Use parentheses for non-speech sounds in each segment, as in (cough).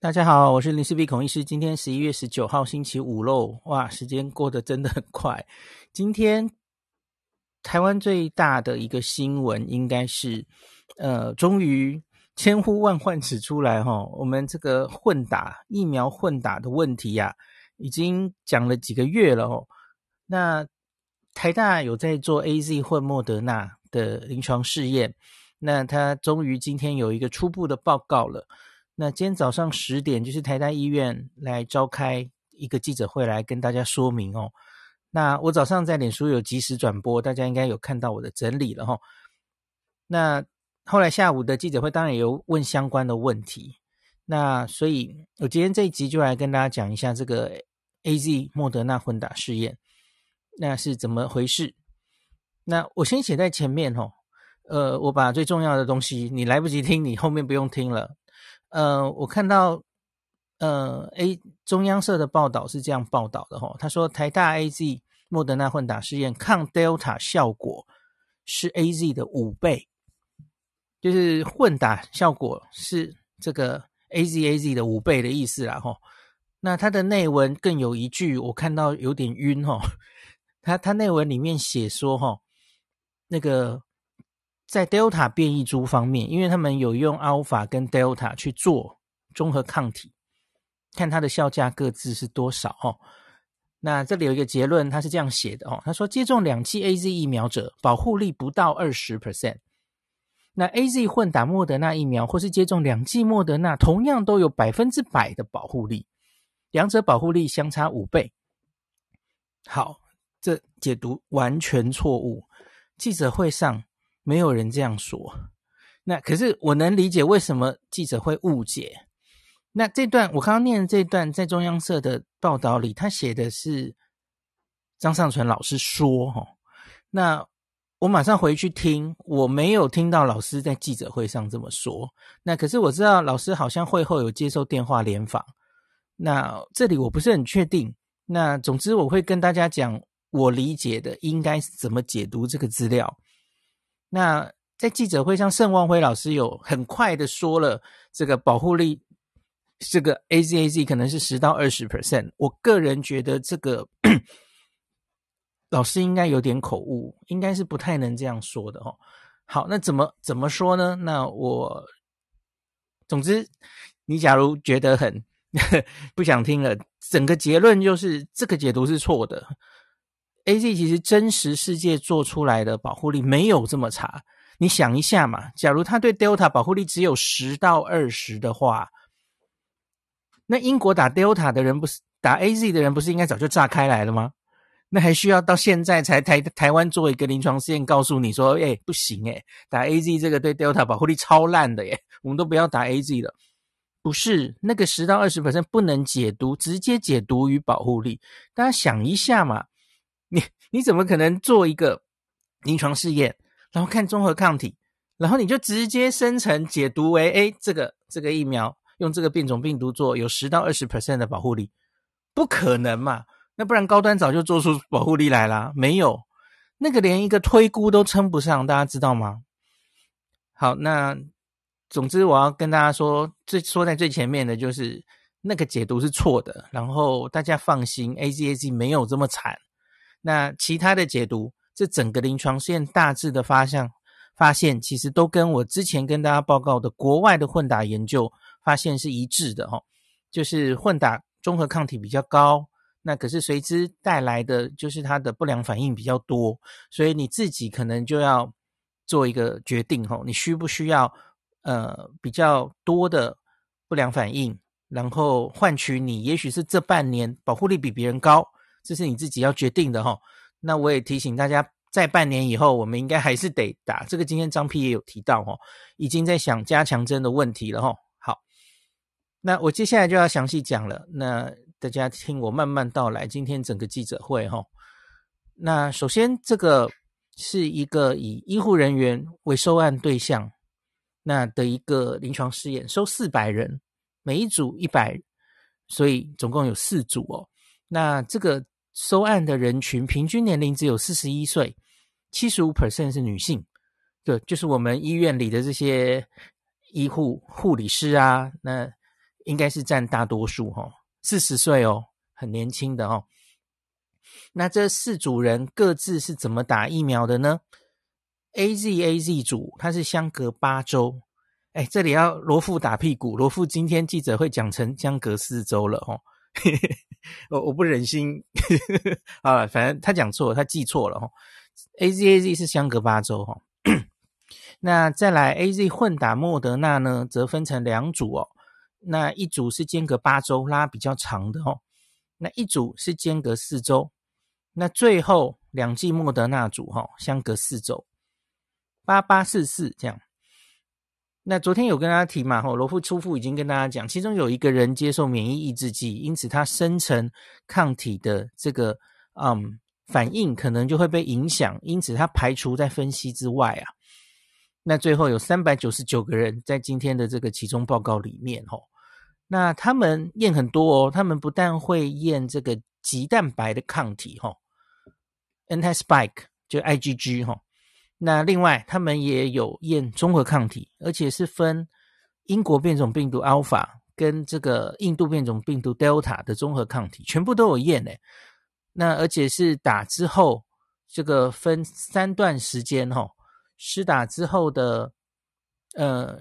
大家好，我是林氏璧孔医师。今天十一月十九号星期五喽，哇，时间过得真的很快。今天台湾最大的一个新闻应该是，呃，终于千呼万唤始出来哈，我们这个混打疫苗混打的问题呀、已经讲了几个月了哦。那台大有在做 AZ 混莫德纳的临床试验，那他终于今天有一个初步的报告了。那今天早上十点，就是台大医院来召开一个记者会，来跟大家说明哦。那我早上在脸书有即时转播，大家应该有看到我的整理了哈。那后来下午的记者会，当然也有问相关的问题。那所以，我今天这一集就来跟大家讲一下这个 AZ 莫德纳混打试验，那是怎么回事？那我先写在前面哦。呃，我把最重要的东西，你来不及听，你后面不用听了。呃，我看到，呃，A 中央社的报道是这样报道的哈，他说台大 AZ 莫德纳混打试验抗 Delta 效果是 AZ 的五倍，就是混打效果是这个 AZ AZ 的五倍的意思啦哈。那它的内文更有一句，我看到有点晕哈，(laughs) 它它内文里面写说哈，那个。在 Delta 变异株方面，因为他们有用 Alpha 跟 Delta 去做综合抗体，看它的效价各自是多少哦。那这里有一个结论，他是这样写的哦，他说接种两剂 AZ 疫苗者保护力不到二十 percent，那 AZ 混打莫德纳疫苗或是接种两剂莫德纳，同样都有百分之百的保护力，两者保护力相差五倍。好，这解读完全错误。记者会上。没有人这样说，那可是我能理解为什么记者会误解。那这段我刚刚念的这段在中央社的报道里，他写的是张尚淳老师说哈，那我马上回去听，我没有听到老师在记者会上这么说。那可是我知道老师好像会后有接受电话联访，那这里我不是很确定。那总之我会跟大家讲我理解的应该是怎么解读这个资料。那在记者会上，盛望辉老师有很快的说了这个保护力，这个 AZAZ 可能是十到二十 percent。我个人觉得这个老师应该有点口误，应该是不太能这样说的哦。好，那怎么怎么说呢？那我总之，你假如觉得很 (laughs) 不想听了，整个结论就是这个解读是错的。AZ 其实真实世界做出来的保护力没有这么差，你想一下嘛，假如他对 Delta 保护力只有十到二十的话，那英国打 Delta 的人不是打 AZ 的人不是应该早就炸开来了吗？那还需要到现在才台台湾做一个临床试验告诉你说，哎，不行哎，打 AZ 这个对 Delta 保护力超烂的耶，我们都不要打 AZ 了。不是那个十到二十 percent 不能解读，直接解读于保护力，大家想一下嘛。你你怎么可能做一个临床试验，然后看综合抗体，然后你就直接生成解读为，哎，这个这个疫苗用这个变种病毒做有十到二十 percent 的保护力，不可能嘛？那不然高端早就做出保护力来啦，没有，那个连一个推估都称不上，大家知道吗？好，那总之我要跟大家说，最说在最前面的就是那个解读是错的，然后大家放心，AZAZ 没有这么惨。那其他的解读，这整个临床试验大致的发现，发现其实都跟我之前跟大家报告的国外的混打研究发现是一致的哈，就是混打综合抗体比较高，那可是随之带来的就是它的不良反应比较多，所以你自己可能就要做一个决定哈，你需不需要呃比较多的不良反应，然后换取你也许是这半年保护力比别人高。这是你自己要决定的哈。那我也提醒大家，在半年以后，我们应该还是得打。这个今天张批也有提到哈，已经在想加强针的问题了哈。好，那我接下来就要详细讲了。那大家听我慢慢道来。今天整个记者会哈，那首先这个是一个以医护人员为收案对象，那的一个临床试验，收四百人，每一组一百，所以总共有四组哦。那这个。收案的人群平均年龄只有四十一岁，七十五 percent 是女性，对，就是我们医院里的这些医护护理师啊，那应该是占大多数哈，四十岁哦，很年轻的哦。那这四组人各自是怎么打疫苗的呢？AZ AZ 组它是相隔八周，哎，这里要罗富打屁股，罗富今天记者会讲成相隔四周了哦。我我不忍心 (laughs) 啊，反正他讲错了，他记错了哦。AZ AZ 是相隔八周哈。那再来 AZ 混打莫德纳呢，则分成两组哦。那一组是间隔八周，拉比较长的哦。那一组是间隔四周。那最后两剂莫德纳组哈，相隔四周，八八四四这样。那昨天有跟大家提嘛，吼罗富初富已经跟大家讲，其中有一个人接受免疫抑制剂，因此他生成抗体的这个嗯反应可能就会被影响，因此他排除在分析之外啊。那最后有三百九十九个人在今天的这个其中报告里面吼，那他们验很多哦，他们不但会验这个棘蛋白的抗体吼。Anti-spike 就 IgG 哈，那另外他们也有验综合抗体，而且是分英国变种病毒 Alpha 跟这个印度变种病毒 Delta 的综合抗体，全部都有验诶。那而且是打之后，这个分三段时间哈，施打之后的呃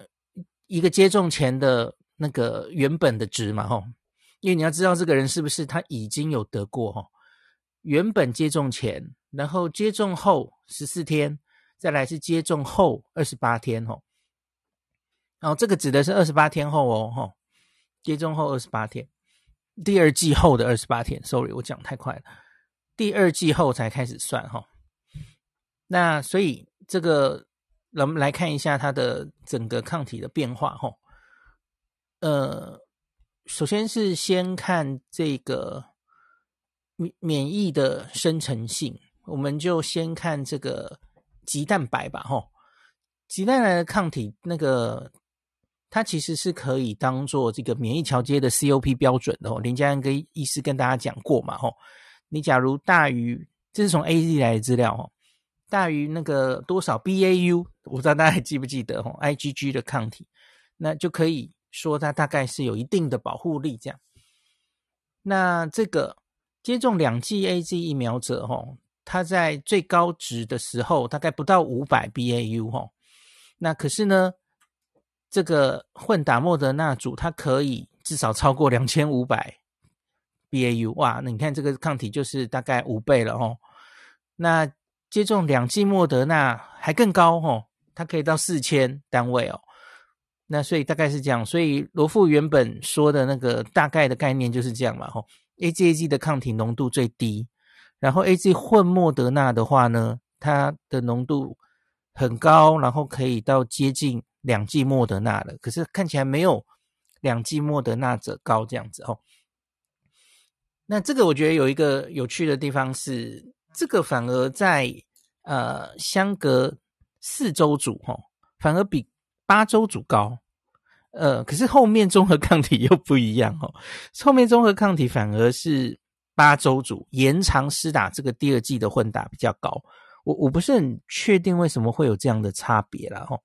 一个接种前的那个原本的值嘛哈，因为你要知道这个人是不是他已经有得过哈。原本接种前，然后接种后十四天，再来是接种后二十八天哦。然后这个指的是二十八天后哦吼，接种后二十八天，第二季后的二十八天。Sorry，我讲太快了，第二季后才开始算哈。那所以这个，我们来看一下它的整个抗体的变化哈。呃，首先是先看这个。免免疫的生成性，我们就先看这个棘蛋白吧，吼，棘蛋白的抗体，那个它其实是可以当做这个免疫桥接的 COP 标准的哦。林家安跟医师跟大家讲过嘛，吼，你假如大于，这是从 AZ 来的资料哦，大于那个多少 BAU，我不知道大家还记不记得吼，IgG 的抗体，那就可以说它大概是有一定的保护力这样。那这个。接种两剂 AZ 疫苗者，吼，他在最高值的时候大概不到五百 BAU，哦，那可是呢，这个混打莫德纳组，它可以至少超过两千五百 BAU，哇，那你看这个抗体就是大概五倍了，哦。那接种两剂莫德纳还更高，哦，它可以到四千单位哦。那所以大概是这样，所以罗富原本说的那个大概的概念就是这样嘛，吼。AZAZ 的抗体浓度最低，然后 AZ 混莫德纳的话呢，它的浓度很高，然后可以到接近两剂莫德纳了，可是看起来没有两剂莫德纳者高这样子哦。那这个我觉得有一个有趣的地方是，这个反而在呃相隔四周组哈，反而比八周组高。呃，可是后面综合抗体又不一样哦。后面综合抗体反而是八周组延长施打这个第二剂的混打比较高。我我不是很确定为什么会有这样的差别啦齁。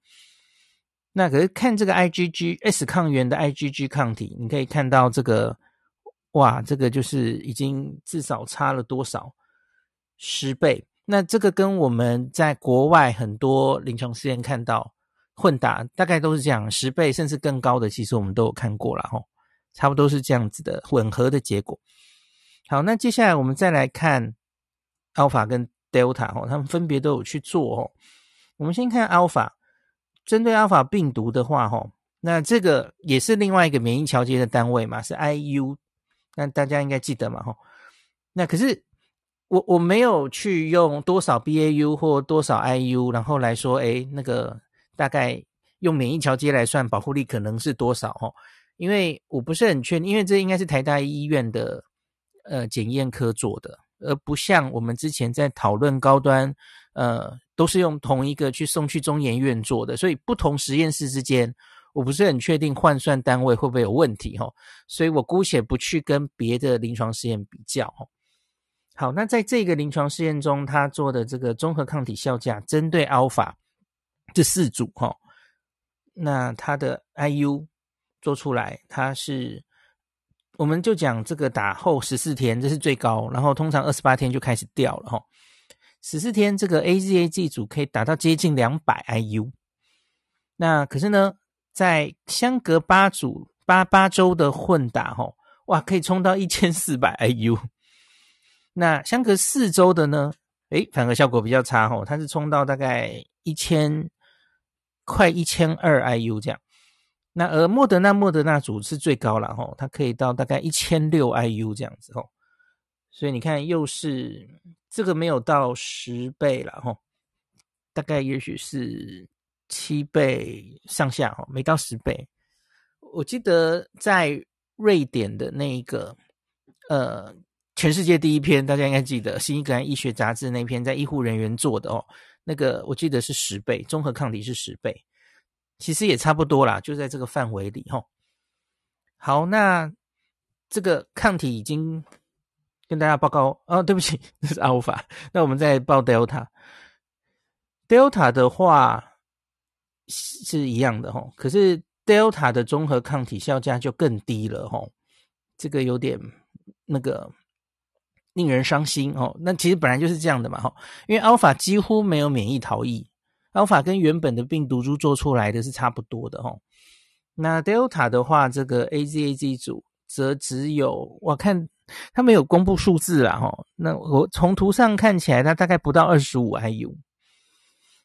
那可是看这个 IgG S 抗原的 IgG 抗体，你可以看到这个，哇，这个就是已经至少差了多少十倍。那这个跟我们在国外很多临床试验看到。混打大概都是这样，十倍甚至更高的，其实我们都有看过了哈，差不多是这样子的混合的结果。好，那接下来我们再来看 Alpha 跟 Delta 哦，他们分别都有去做哦。我们先看 Alpha，针对 Alpha 病毒的话吼，那这个也是另外一个免疫桥接的单位嘛，是 IU，那大家应该记得嘛吼。那可是我我没有去用多少 BAU 或多少 IU，然后来说，诶那个。大概用免疫桥接来算保护力可能是多少齁？因为我不是很确定，因为这应该是台大医院的呃检验科做的，而不像我们之前在讨论高端呃都是用同一个去送去中研院做的，所以不同实验室之间我不是很确定换算单位会不会有问题齁？所以我姑且不去跟别的临床试验比较齁。好，那在这个临床试验中，他做的这个综合抗体效价针对 Alpha。这四组哈，那它的 IU 做出来，它是我们就讲这个打后十四天，这是最高，然后通常二十八天就开始掉了哈。十四天这个 AZAZ 组可以达到接近两百 IU，那可是呢，在相隔八组八八周的混打哈，哇，可以冲到一千四百 IU。(laughs) 那相隔四周的呢，诶，反而效果比较差哈，它是冲到大概一千快一千二 IU 这样。那而莫德纳莫德纳组是最高了吼，它可以到大概一千六 IU 这样子吼，所以你看又是这个没有到十倍了吼，大概也许是七倍上下吼，没到十倍。我记得在瑞典的那一个呃全世界第一篇，大家应该记得《新英格兰医学杂志》那篇在医护人员做的哦，那个我记得是十倍，综合抗体是十倍。其实也差不多啦，就在这个范围里吼。好，那这个抗体已经跟大家报告哦，对不起，(laughs) 这是阿尔法。那我们再报 Delta。Delta 的话是一样的吼，可是 Delta 的综合抗体效价就更低了吼。这个有点那个令人伤心哦。那其实本来就是这样的嘛哈，因为阿尔法几乎没有免疫逃逸。阿尔法跟原本的病毒株做出来的是差不多的齁，那 Delta 的话，这个 AZAZ 组则只有我看它没有公布数字啦齁，那我从图上看起来它大概不到二十五 IU，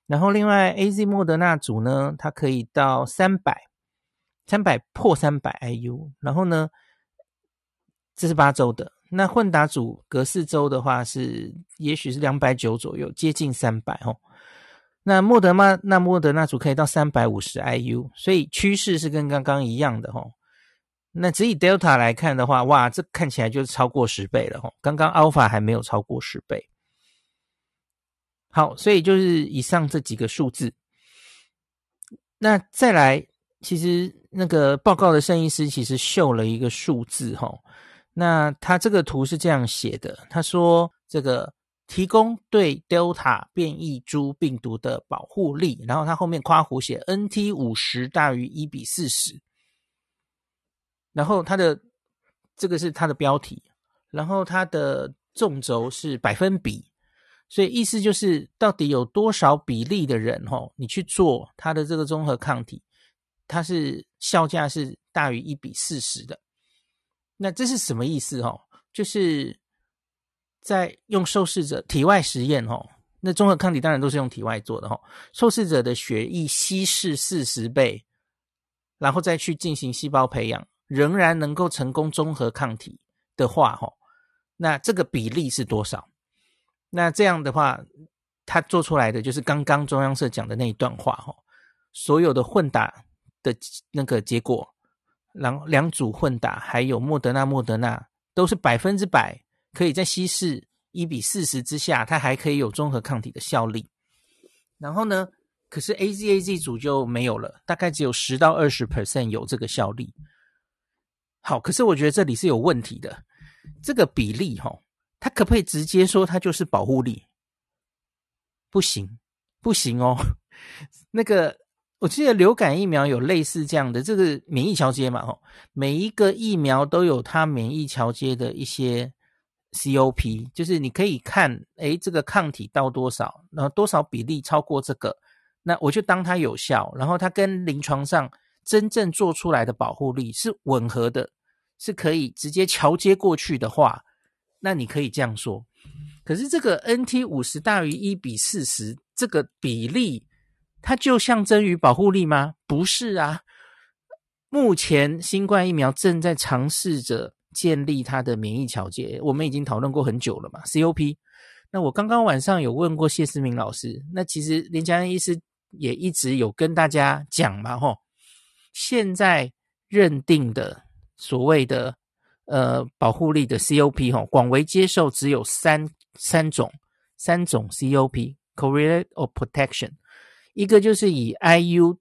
然后另外 AZ 莫德纳组呢，它可以到三百，三百破三百 IU，然后呢，这是八周的，那混打组隔四周的话是也许是两百九左右，接近三百齁。那莫德纳那莫德纳组可以到三百五十 IU，所以趋势是跟刚刚一样的齁。那只以 Delta 来看的话，哇，这看起来就是超过十倍了齁。刚刚 Alpha 还没有超过十倍。好，所以就是以上这几个数字。那再来，其实那个报告的圣医师其实秀了一个数字齁。那他这个图是这样写的，他说这个。提供对 Delta 变异株病毒的保护力，然后它后面括弧写 NT 五十大于一比四十，然后它的这个是它的标题，然后它的纵轴是百分比，所以意思就是到底有多少比例的人哦，你去做它的这个综合抗体，它是效价是大于一比四十的，那这是什么意思哦？就是。在用受试者体外实验哦，那综合抗体当然都是用体外做的哈。受试者的血液稀释四十倍，然后再去进行细胞培养，仍然能够成功综合抗体的话哈，那这个比例是多少？那这样的话，他做出来的就是刚刚中央社讲的那一段话哈。所有的混打的那个结果，然后两组混打还有莫德纳、莫德纳都是百分之百。可以在稀释一比四十之下，它还可以有综合抗体的效力。然后呢，可是 AZAZ 组就没有了，大概只有十到二十 percent 有这个效力。好，可是我觉得这里是有问题的，这个比例哈，它可不可以直接说它就是保护力？不行，不行哦。(laughs) 那个我记得流感疫苗有类似这样的，这个免疫桥接嘛，哈，每一个疫苗都有它免疫桥接的一些。COP 就是你可以看，诶，这个抗体到多少，然后多少比例超过这个，那我就当它有效，然后它跟临床上真正做出来的保护力是吻合的，是可以直接桥接过去的话，那你可以这样说。可是这个 NT 五十大于一比四十这个比例，它就象征于保护力吗？不是啊，目前新冠疫苗正在尝试着。建立它的免疫调节，我们已经讨论过很久了嘛。COP，那我刚刚晚上有问过谢思明老师，那其实林家恩医师也一直有跟大家讲嘛，吼，现在认定的所谓的呃保护力的 COP，吼，广为接受只有三三种三种 COP，correlate of protection，一个就是以 IU。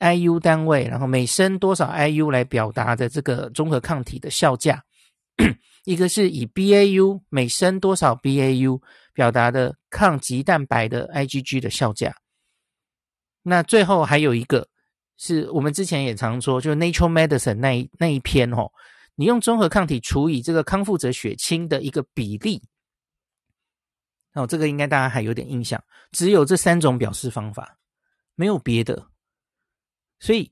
IU 单位，然后每升多少 IU 来表达的这个综合抗体的效价，(clears throat) 一个是以 BAU 每升多少 BAU 表达的抗棘蛋白的 IgG 的效价，那最后还有一个是我们之前也常说，就是 Nature Medicine 那一那一篇哦，你用综合抗体除以这个康复者血清的一个比例，哦，这个应该大家还有点印象，只有这三种表示方法，没有别的，所以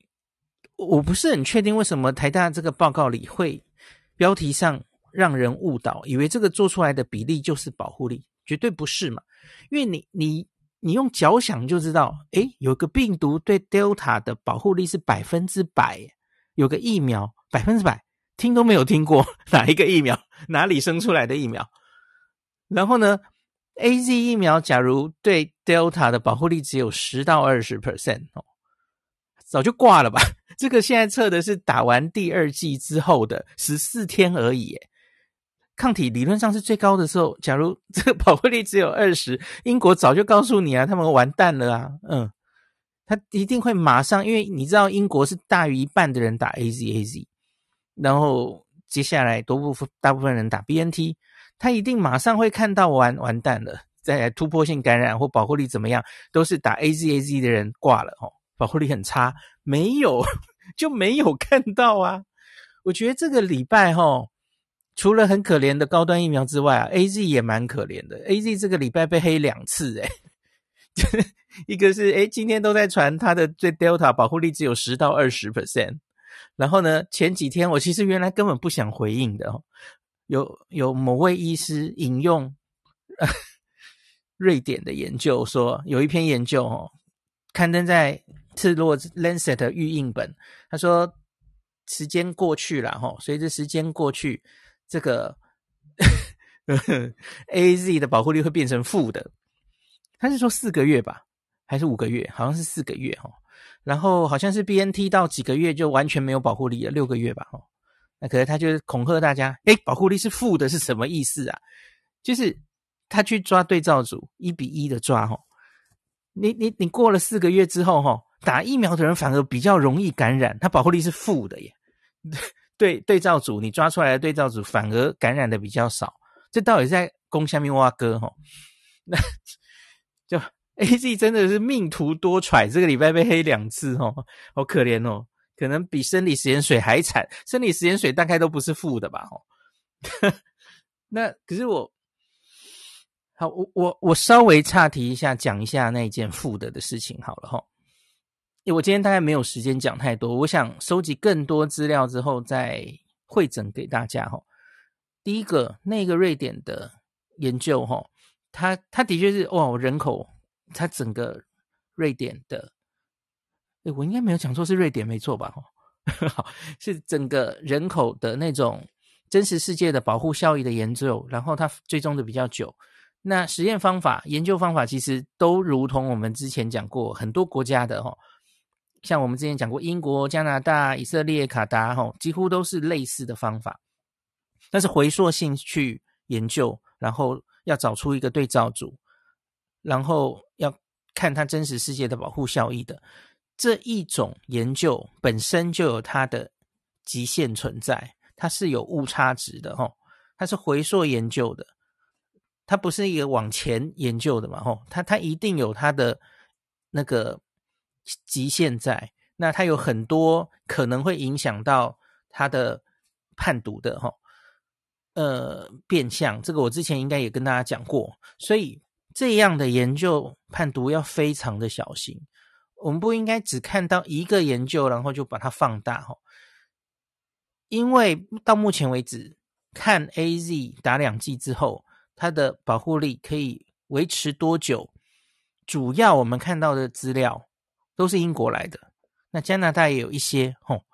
我不是很确定为什么台大这个报告里会标题上让人误导，以为这个做出来的比例就是保护力，绝对不是嘛，因为你你。你用脚想就知道，诶，有个病毒对 Delta 的保护力是百分之百，有个疫苗百分之百，听都没有听过哪一个疫苗，(laughs) 哪里生出来的疫苗？然后呢，AZ 疫苗假如对 Delta 的保护力只有十到二十 percent 哦，早就挂了吧？(laughs) 这个现在测的是打完第二剂之后的十四天而已，抗体理论上是最高的时候，假如 (laughs) 这个保护力只有二十，英国早就告诉你啊，他们完蛋了啊，嗯，他一定会马上，因为你知道英国是大于一半的人打 AZAZ，然后接下来多部分大部分人打 BNT，他一定马上会看到完完蛋了，再来突破性感染或保护力怎么样，都是打 AZAZ 的人挂了哦，保护力很差，没有 (laughs) 就没有看到啊，我觉得这个礼拜哈。除了很可怜的高端疫苗之外啊，AZ 也蛮可怜的。AZ 这个礼拜被黑两次，诶 (laughs) 一个是诶今天都在传它的对 Delta 保护力只有十到二十 percent，然后呢，前几天我其实原来根本不想回应的，哦有有某位医师引用 (laughs) 瑞典的研究说，有一篇研究哦，刊登在赤裸 Lancet 预印本，他说时间过去了哈，随着时间过去。这个 (laughs) AZ 的保护力会变成负的，他是说四个月吧，还是五个月？好像是四个月哈。然后好像是 BNT 到几个月就完全没有保护力了，六个月吧哈。那可是他就恐吓大家，诶，保护力是负的，是什么意思啊？就是他去抓对照组，一比一的抓哈。你你你过了四个月之后哈，打疫苗的人反而比较容易感染，他保护力是负的耶。对对照组，你抓出来的对照组反而感染的比较少，这到底在攻下面挖哥哈？(laughs) 那就 AZ 真的是命途多舛，这个礼拜被黑两次哦，好可怜哦，可能比生理食盐水还惨，生理食盐水大概都不是负的吧？(laughs) 哦，那可是我，好，我我我稍微岔题一下，讲一下那一件负的的事情好了哈。因为我今天大概没有时间讲太多，我想收集更多资料之后再汇整给大家哈。第一个，那个瑞典的研究哈，它它的确是哇，人口它整个瑞典的，诶我应该没有讲错，是瑞典没错吧？哈，(laughs) 好，是整个人口的那种真实世界的保护效益的研究，然后它追踪的比较久。那实验方法、研究方法其实都如同我们之前讲过很多国家的哈。像我们之前讲过，英国、加拿大、以色列、卡达，吼，几乎都是类似的方法。但是回溯性去研究，然后要找出一个对照组，然后要看它真实世界的保护效益的这一种研究本身就有它的极限存在，它是有误差值的，吼，它是回溯研究的，它不是一个往前研究的嘛，吼，它它一定有它的那个。极限在，那它有很多可能会影响到它的判读的吼，呃，变相，这个我之前应该也跟大家讲过，所以这样的研究判读要非常的小心，我们不应该只看到一个研究，然后就把它放大哈，因为到目前为止，看 AZ 打两剂之后，它的保护力可以维持多久，主要我们看到的资料。都是英国来的，那加拿大也有一些吼，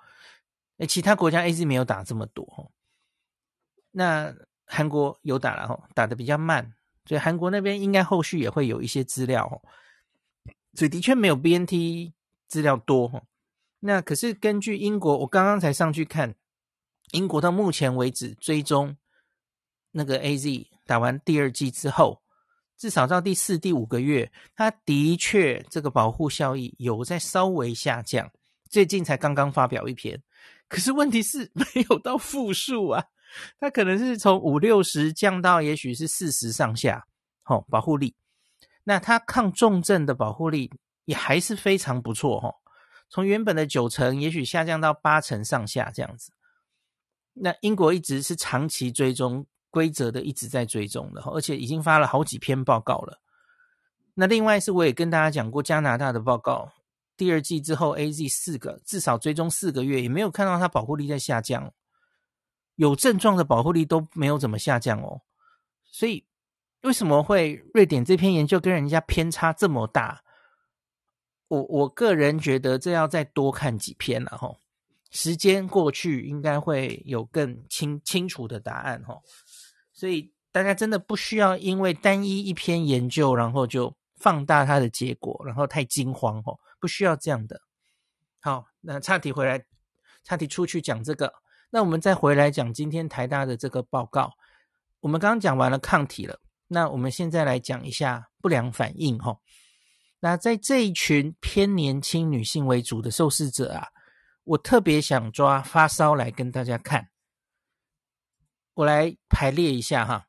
那其他国家 AZ 没有打这么多吼，那韩国有打了吼，打的比较慢，所以韩国那边应该后续也会有一些资料吼，所以的确没有 BNT 资料多吼，那可是根据英国，我刚刚才上去看，英国到目前为止追踪那个 AZ 打完第二剂之后。至少到第四、第五个月，它的确这个保护效益有在稍微下降。最近才刚刚发表一篇，可是问题是 (laughs) 没有到负数啊，它可能是从五六十降到也许是四十上下。哦，保护力，那它抗重症的保护力也还是非常不错。哦，从原本的九成，也许下降到八成上下这样子。那英国一直是长期追踪规则的，一直在追踪的，而且已经发了好几篇报告了。那另外是我也跟大家讲过加拿大的报告，第二季之后 AZ 四个至少追踪四个月，也没有看到它保护力在下降，有症状的保护力都没有怎么下降哦。所以为什么会瑞典这篇研究跟人家偏差这么大？我我个人觉得这要再多看几篇了哈，时间过去应该会有更清清楚的答案哈。所以大家真的不需要因为单一一篇研究，然后就。放大它的结果，然后太惊慌哦，不需要这样的。好，那岔题回来，岔题出去讲这个，那我们再回来讲今天台大的这个报告。我们刚刚讲完了抗体了，那我们现在来讲一下不良反应哈。那在这一群偏年轻女性为主的受试者啊，我特别想抓发烧来跟大家看。我来排列一下哈。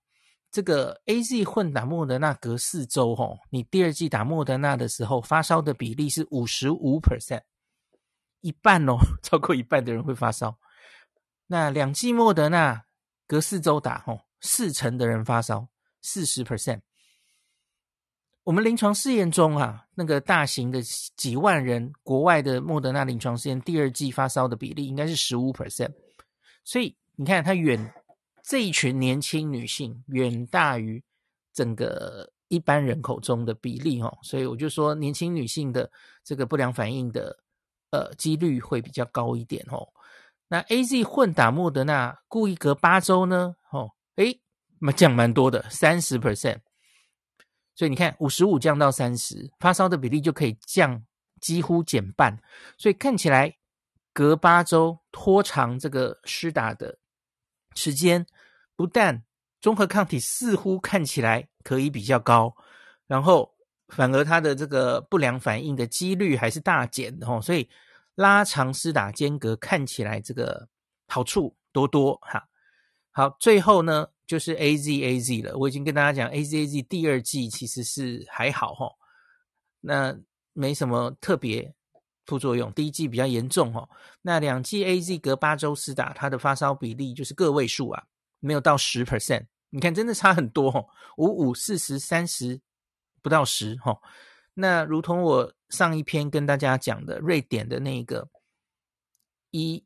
这个 AZ 混打莫德纳隔四周，吼，你第二季打莫德纳的时候，发烧的比例是五十五 percent，一半哦，(laughs) 超过一半的人会发烧。那两季莫德纳隔四周打，吼，四成的人发烧，四十 percent。我们临床试验中啊，那个大型的几万人国外的莫德纳临床试验，第二季发烧的比例应该是十五 percent，所以你看它远。这一群年轻女性远大于整个一般人口中的比例哦，所以我就说年轻女性的这个不良反应的呃几率会比较高一点哦。那 AZ 混打莫德纳故意隔八周呢？哦，诶，那降蛮多的，三十 percent。所以你看，五十五降到三十，发烧的比例就可以降几乎减半。所以看起来隔八周拖长这个施打的时间。不但中和抗体似乎看起来可以比较高，然后反而它的这个不良反应的几率还是大减哦，所以拉长施打间隔看起来这个好处多多哈。好，最后呢就是 AZ AZ 了，我已经跟大家讲 AZ AZ 第二季其实是还好哈，那没什么特别副作用，第一季比较严重哦。那两剂 AZ 隔八周施打，它的发烧比例就是个位数啊。没有到十 percent，你看真的差很多哦，五五四十三十不到十哈。那如同我上一篇跟大家讲的，瑞典的那个医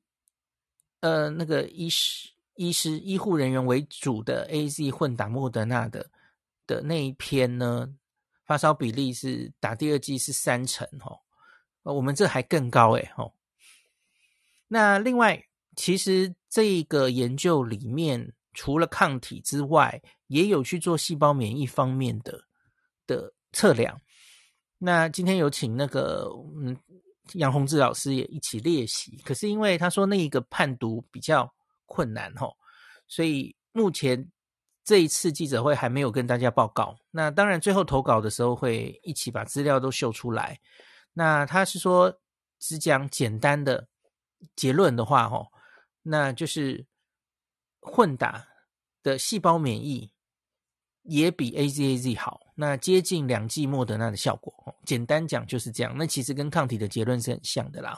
呃那个医师医师医护人员为主的 AZ 混打莫德纳的的那一篇呢，发烧比例是打第二剂是三成哈，我们这还更高诶哈。那另外，其实这个研究里面。除了抗体之外，也有去做细胞免疫方面的的测量。那今天有请那个嗯杨宏志老师也一起列席，可是因为他说那一个判读比较困难吼，所以目前这一次记者会还没有跟大家报告。那当然最后投稿的时候会一起把资料都秀出来。那他是说只讲简单的结论的话吼，那就是。混打的细胞免疫也比 AZAZ 好，那接近两剂莫德纳的效果。简单讲就是这样。那其实跟抗体的结论是很像的啦。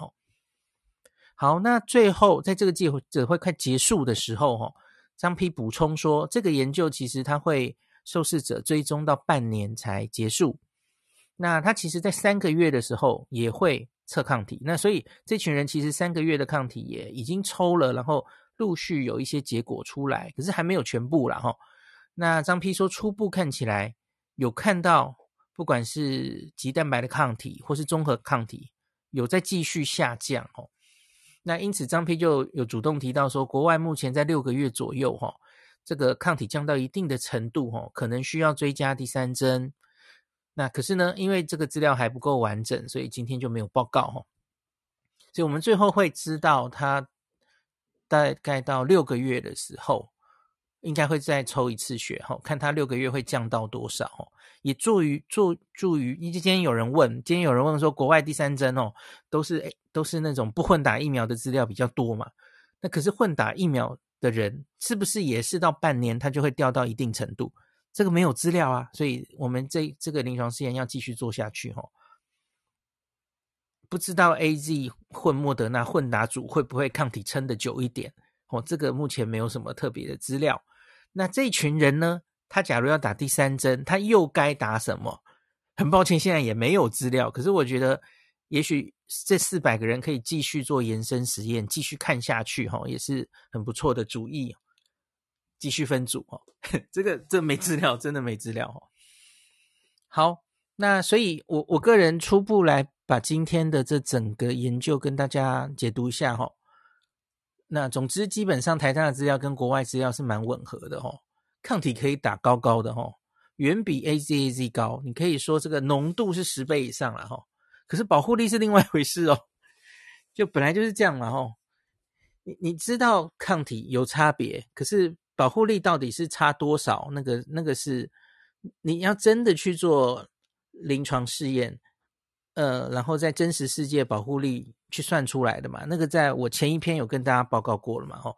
好，那最后在这个记者会快结束的时候，哈，张丕补充说，这个研究其实它会受试者追踪到半年才结束。那他其实在三个月的时候也会测抗体。那所以这群人其实三个月的抗体也已经抽了，然后。陆续有一些结果出来，可是还没有全部啦齁。那张批说，初步看起来有看到，不管是棘蛋白的抗体或是综合抗体，有在继续下降哦。那因此张批就有主动提到说，国外目前在六个月左右哈，这个抗体降到一定的程度哈，可能需要追加第三针。那可是呢，因为这个资料还不够完整，所以今天就没有报告哈。所以我们最后会知道它。大概到六个月的时候，应该会再抽一次血哈，看他六个月会降到多少。也助于助助于，因为今天有人问，今天有人问说，国外第三针哦，都是诶都是那种不混打疫苗的资料比较多嘛？那可是混打疫苗的人，是不是也是到半年他就会掉到一定程度？这个没有资料啊，所以我们这这个临床试验要继续做下去哈。不知道 AZ 混莫德纳混打组会不会抗体撑得久一点？哦，这个目前没有什么特别的资料。那这群人呢？他假如要打第三针，他又该打什么？很抱歉，现在也没有资料。可是我觉得，也许这四百个人可以继续做延伸实验，继续看下去，哈，也是很不错的主意。继续分组，哦，(laughs) 这个这没资料，真的没资料，哦。好，那所以我我个人初步来把今天的这整个研究跟大家解读一下，哈。那总之，基本上台大的资料跟国外资料是蛮吻合的，哈。抗体可以打高高的哈，远比 AZAZ 高。你可以说这个浓度是十倍以上了哈，可是保护力是另外一回事哦。就本来就是这样嘛哈。你你知道抗体有差别，可是保护力到底是差多少？那个那个是你要真的去做临床试验，呃，然后在真实世界保护力去算出来的嘛。那个在我前一篇有跟大家报告过了嘛，哈。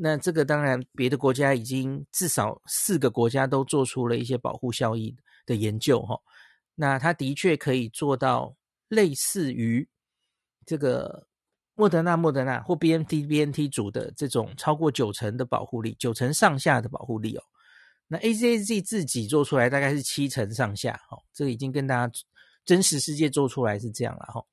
那这个当然，别的国家已经至少四个国家都做出了一些保护效益的研究哈。那它的确可以做到类似于这个莫德纳、莫德纳或 BNT、BNT 组的这种超过九成的保护力，九成上下的保护力哦。那 AZAZ 自己做出来大概是七成上下哈，这个已经跟大家真实世界做出来是这样了哈。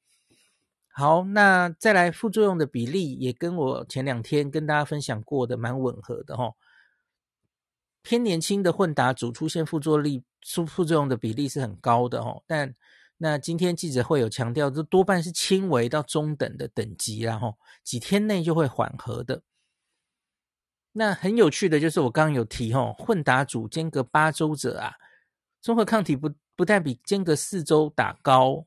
好，那再来副作用的比例也跟我前两天跟大家分享过的蛮吻合的哈。偏年轻的混打组出现副作力副副作用的比例是很高的哈，但那今天记者会有强调，这多半是轻微到中等的等级，然后几天内就会缓和的。那很有趣的就是我刚刚有提哈，混打组间隔八周者啊，综合抗体不不但比间隔四周打高。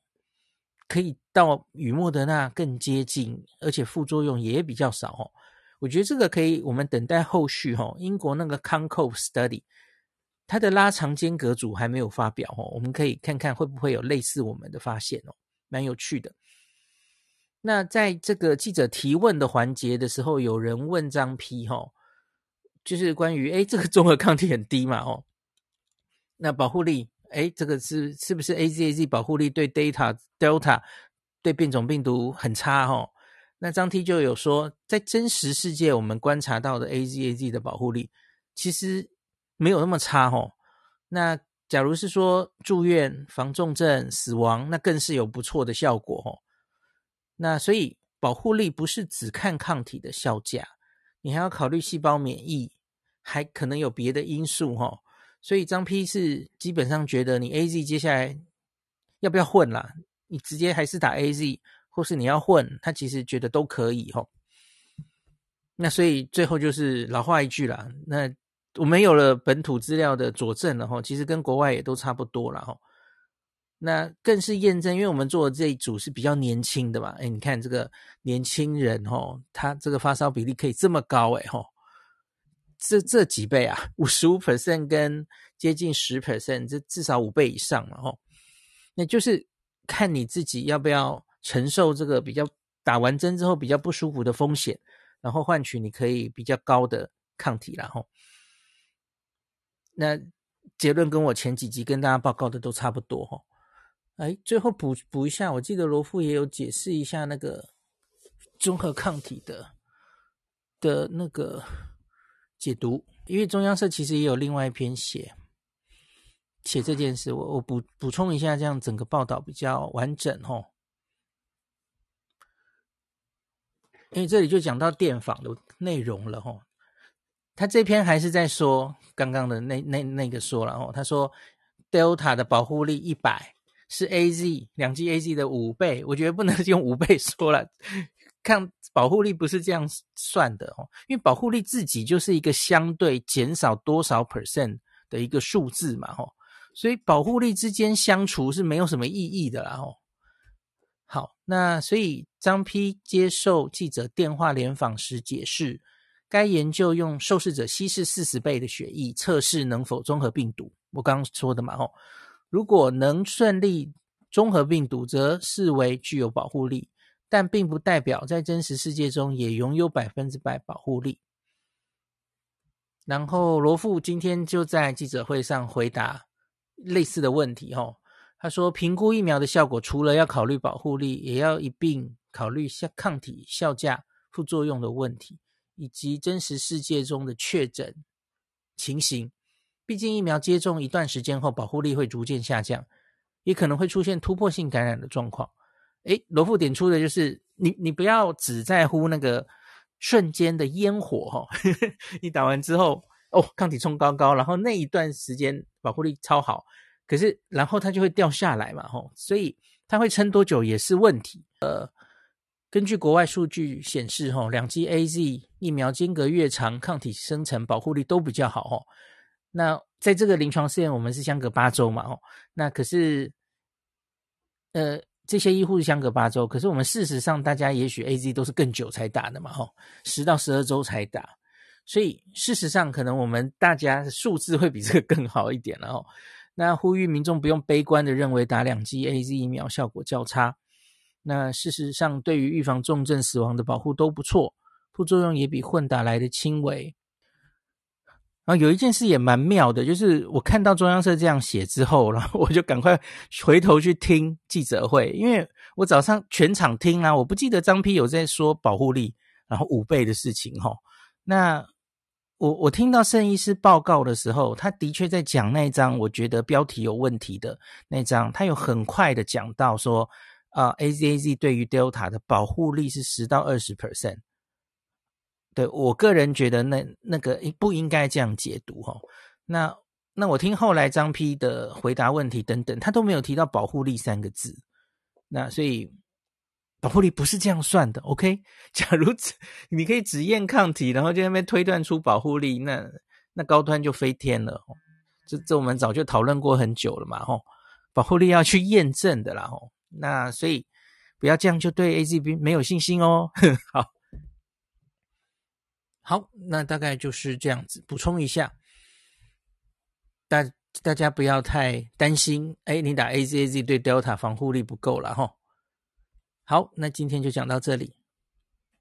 可以到与莫德纳更接近，而且副作用也比较少哦。我觉得这个可以，我们等待后续哈。英国那个 CONCOVE Study，它的拉长间隔组还没有发表哦，我们可以看看会不会有类似我们的发现哦，蛮有趣的。那在这个记者提问的环节的时候，有人问张丕哈，就是关于诶这个综合抗体很低嘛哦，那保护力。哎，这个是是不是 AZAZ 保护力对 Delta Delta 对变种病毒很差哦？那张 T 就有说，在真实世界我们观察到的 AZAZ 的保护力其实没有那么差哦。那假如是说住院、防重症、死亡，那更是有不错的效果哦。那所以保护力不是只看抗体的效价，你还要考虑细胞免疫，还可能有别的因素哦。所以张 P 是基本上觉得你 AZ 接下来要不要混啦？你直接还是打 AZ，或是你要混，他其实觉得都可以吼。那所以最后就是老话一句啦，那我们有了本土资料的佐证了吼，其实跟国外也都差不多了吼。那更是验证，因为我们做的这一组是比较年轻的嘛，哎，你看这个年轻人吼，他这个发烧比例可以这么高诶吼。这这几倍啊，五十五 percent 跟接近十 percent，这至少五倍以上了吼。那就是看你自己要不要承受这个比较打完针之后比较不舒服的风险，然后换取你可以比较高的抗体然后。那结论跟我前几集跟大家报告的都差不多吼。哎，最后补补一下，我记得罗富也有解释一下那个综合抗体的的那个。解读，因为中央社其实也有另外一篇写写这件事，我我补补充一下，这样整个报道比较完整吼。因为这里就讲到电访的内容了吼，他这篇还是在说刚刚的那那那个说了吼，他说 Delta 的保护力一百是 AZ 两剂 AZ 的五倍，我觉得不能用五倍说了。看保护力不是这样算的哦，因为保护力自己就是一个相对减少多少 percent 的一个数字嘛，吼，所以保护力之间相除是没有什么意义的啦，吼。好，那所以张批接受记者电话联访时解释，该研究用受试者稀释四十倍的血液测试能否中和病毒，我刚刚说的嘛，吼，如果能顺利中和病毒，则视为具有保护力。但并不代表在真实世界中也拥有百分之百保护力。然后罗富今天就在记者会上回答类似的问题，吼，他说，评估疫苗的效果，除了要考虑保护力，也要一并考虑下抗体效价、副作用的问题，以及真实世界中的确诊情形。毕竟疫苗接种一段时间后，保护力会逐渐下降，也可能会出现突破性感染的状况。诶，罗富点出的就是你，你不要只在乎那个瞬间的烟火哈，(laughs) 你打完之后。哦，抗体冲高高，然后那一段时间保护力超好，可是然后它就会掉下来嘛，吼，所以它会撑多久也是问题。呃，根据国外数据显示，吼，两剂 AZ 疫苗间隔越长，抗体生成保护力都比较好，吼。那在这个临床试验，我们是相隔八周嘛，吼，那可是，呃，这些医护是相隔八周，可是我们事实上大家也许 AZ 都是更久才打的嘛，吼，十到十二周才打。所以事实上，可能我们大家数字会比这个更好一点了哦。那呼吁民众不用悲观的认为打两剂 AZ 疫苗效果较差。那事实上，对于预防重症死亡的保护都不错，副作用也比混打来的轻微。然后有一件事也蛮妙的，就是我看到中央社这样写之后，然后我就赶快回头去听记者会，因为我早上全场听啊，我不记得张丕有在说保护力，然后五倍的事情哈。那我我听到圣医师报告的时候，他的确在讲那一章，我觉得标题有问题的那张，他有很快的讲到说，啊，AZAZ 对于 Delta 的保护力是十到二十 percent。对，我个人觉得那那个不应该这样解读哈。那那我听后来张批的回答问题等等，他都没有提到保护力三个字。那所以。保护力不是这样算的，OK？(laughs) 假如只你可以只验抗体，然后就那边推断出保护力，那那高端就飞天了。这这我们早就讨论过很久了嘛，吼，保护力要去验证的啦，吼。那所以不要这样就对 AZB 没有信心哦。(laughs) 好，好，那大概就是这样子，补充一下，大大家不要太担心，哎，你打 AZAZ 对 Delta 防护力不够了，哈。好，那今天就讲到这里。